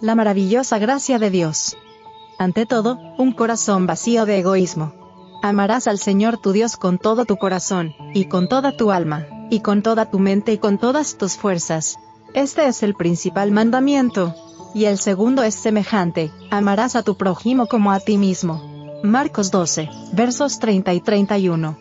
La maravillosa gracia de Dios. Ante todo, un corazón vacío de egoísmo. Amarás al Señor tu Dios con todo tu corazón, y con toda tu alma, y con toda tu mente y con todas tus fuerzas. Este es el principal mandamiento. Y el segundo es semejante, amarás a tu prójimo como a ti mismo. Marcos 12, versos 30 y 31.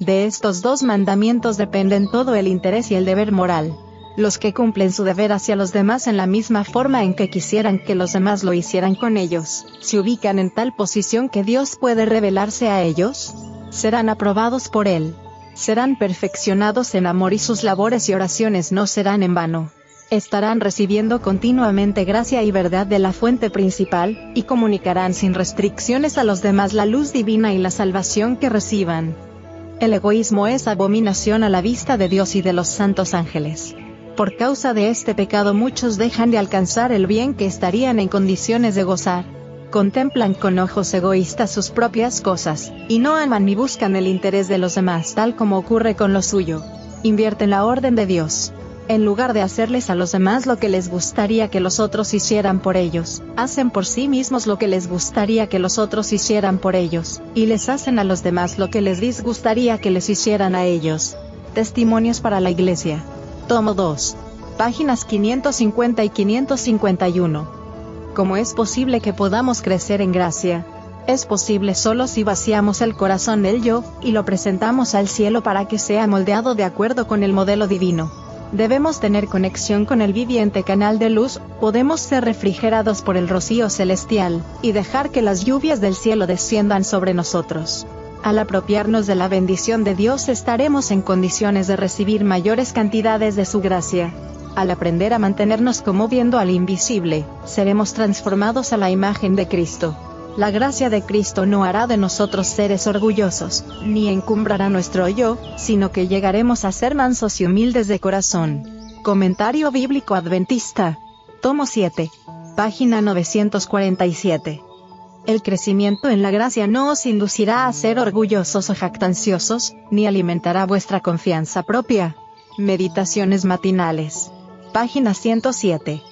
De estos dos mandamientos dependen todo el interés y el deber moral. Los que cumplen su deber hacia los demás en la misma forma en que quisieran que los demás lo hicieran con ellos, se ubican en tal posición que Dios puede revelarse a ellos, serán aprobados por Él. Serán perfeccionados en amor y sus labores y oraciones no serán en vano estarán recibiendo continuamente gracia y verdad de la fuente principal, y comunicarán sin restricciones a los demás la luz divina y la salvación que reciban. El egoísmo es abominación a la vista de Dios y de los santos ángeles. Por causa de este pecado muchos dejan de alcanzar el bien que estarían en condiciones de gozar. Contemplan con ojos egoístas sus propias cosas, y no aman ni buscan el interés de los demás tal como ocurre con lo suyo. Invierten la orden de Dios en lugar de hacerles a los demás lo que les gustaría que los otros hicieran por ellos, hacen por sí mismos lo que les gustaría que los otros hicieran por ellos, y les hacen a los demás lo que les disgustaría que les hicieran a ellos. Testimonios para la Iglesia. Tomo 2. Páginas 550 y 551. ¿Cómo es posible que podamos crecer en gracia? Es posible solo si vaciamos el corazón del yo, y lo presentamos al cielo para que sea moldeado de acuerdo con el modelo divino. Debemos tener conexión con el viviente canal de luz, podemos ser refrigerados por el rocío celestial, y dejar que las lluvias del cielo desciendan sobre nosotros. Al apropiarnos de la bendición de Dios estaremos en condiciones de recibir mayores cantidades de su gracia. Al aprender a mantenernos como viendo al invisible, seremos transformados a la imagen de Cristo. La gracia de Cristo no hará de nosotros seres orgullosos, ni encumbrará nuestro yo, sino que llegaremos a ser mansos y humildes de corazón. Comentario Bíblico Adventista. Tomo 7. Página 947. El crecimiento en la gracia no os inducirá a ser orgullosos o jactanciosos, ni alimentará vuestra confianza propia. Meditaciones matinales. Página 107.